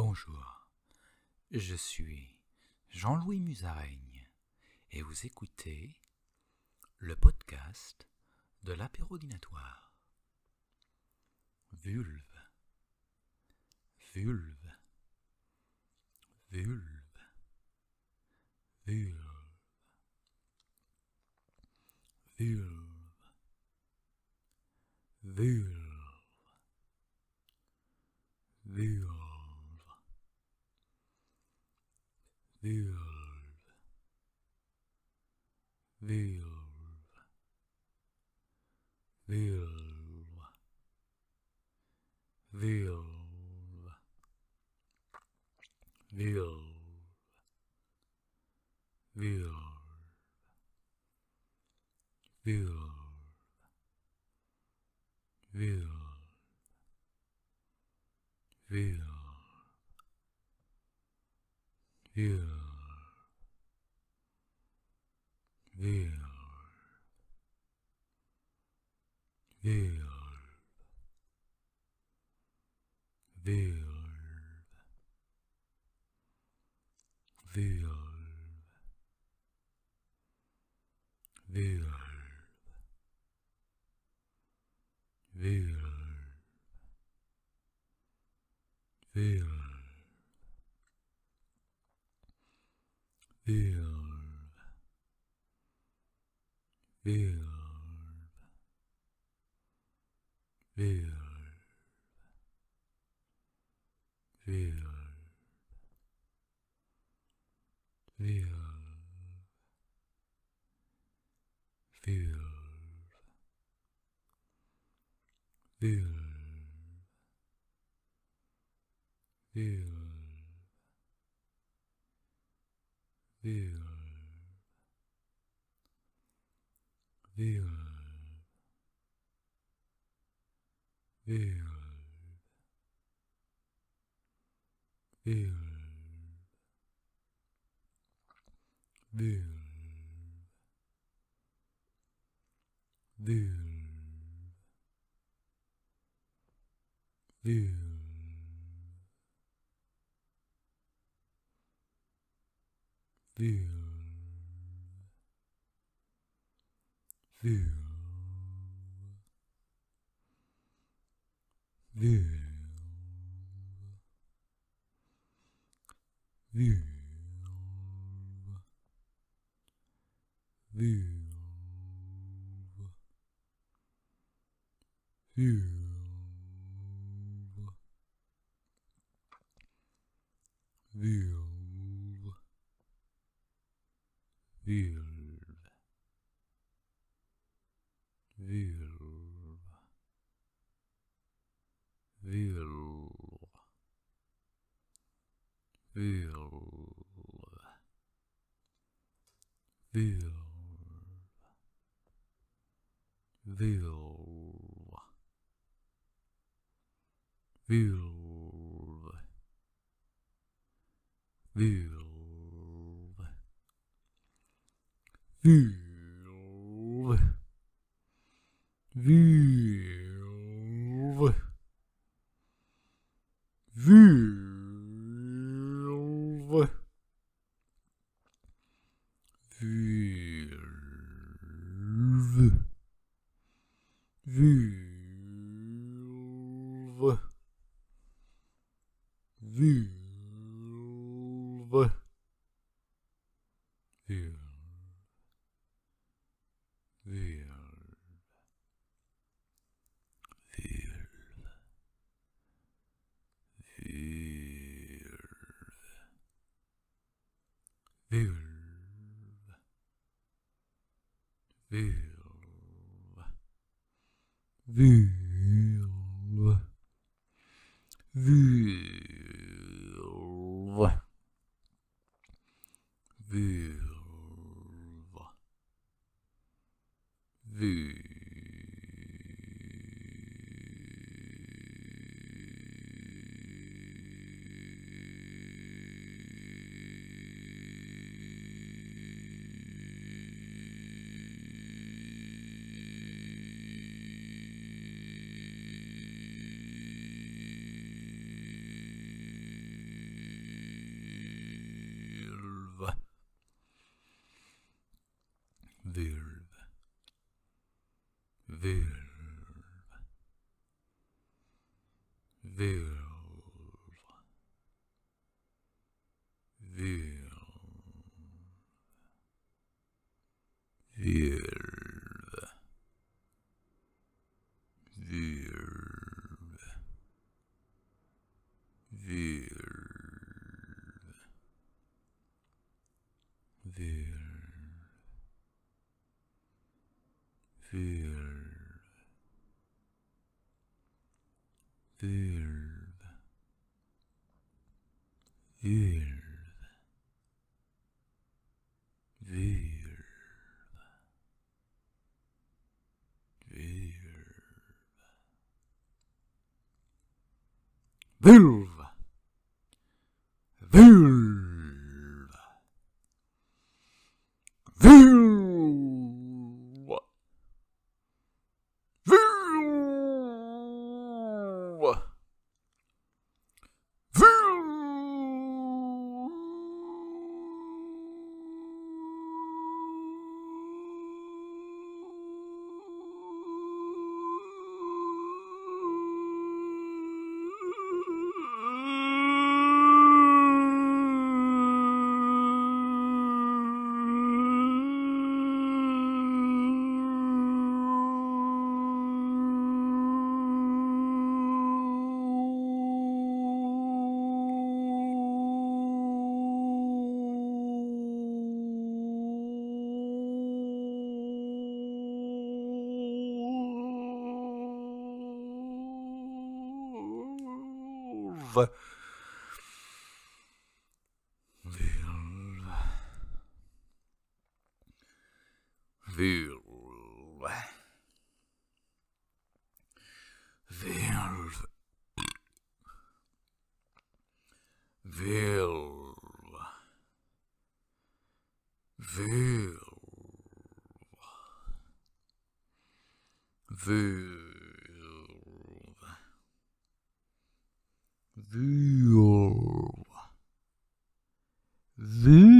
Bonjour, je suis Jean-Louis Musaraigne et vous écoutez le podcast de l'apérodinatoire. Vulve, vulve, vulve, vulve, vulve, vulve, vulve, vulve, vulve, vulve, vulve, vulve, vulve, vulve, vulve, vulve, vulve, vulve, vulve, vulve, vulve, vulve, vulve, vulve, vulve, vulve, vulve, vulve, vulve, vulve, vulve, Wölb, Wölb, Wölb, Wölb, Wölb, Wölb. Wölb. View. View. View. View. View. Vulve, vulve, vulve, vulve, vulve, vulve, vulve, Vulv. Vulv. Vulv. Vulva, vulva, vulva, vulva, vulva, vulva, vulva. Vulva. Vulv. Vulv. Vulv. Vulv. Vulv. Vulv. Vylv. Will. Vill. View. View.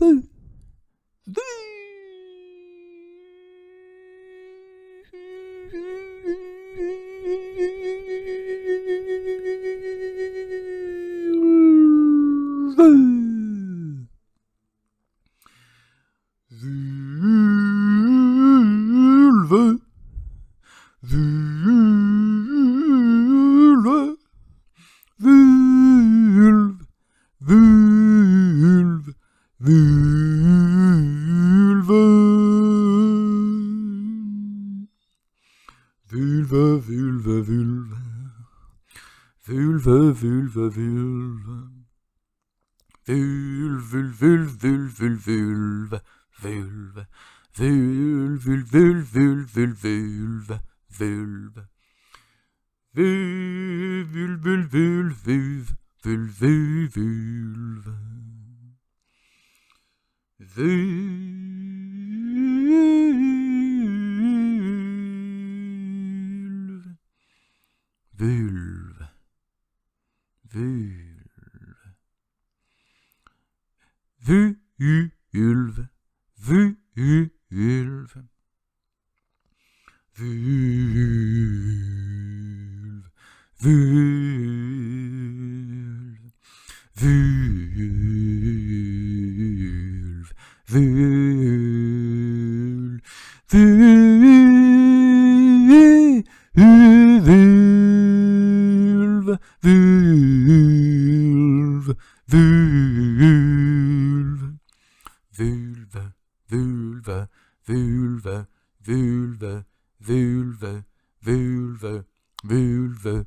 Woo. vulve, vulve. Vulve, vulve, vulve, vulve, vulve, vulve. Vulve, vulve, vulve, vulve, vulve, vulve. Vulve, vulve, vulve, vulve, vulve, vulve. Vulve. Vulva. Vulva. Vulva. Vulva. Vulva. Vulva. Vulva. Vulva. Vulva. Vulva.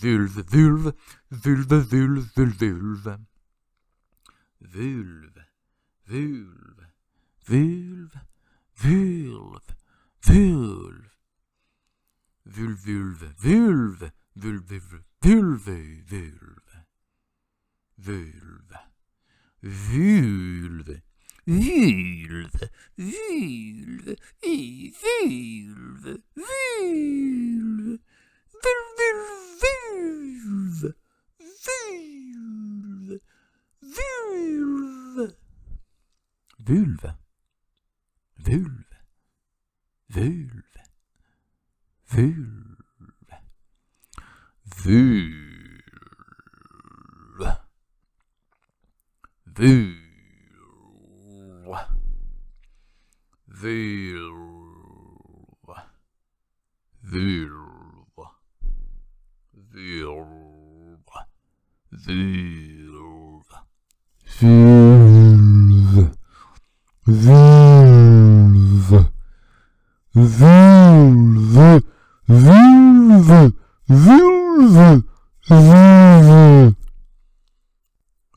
Vulva. Vulva. Vulva. Vulva. Vulva. Vulva. Vulva. Vulva. Vulva. Vulva. Vulva. Vulva. Vulva. Vulva. Vulva. Vulva. Vulva. Vulva. Vulva. I vulva. Vulva. Vulva. Vulva. Vulva. Vulva. Vulva. Vulva. Vulva. Vulva. Vulva.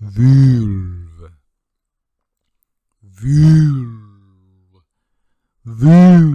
Vulva. Vulva the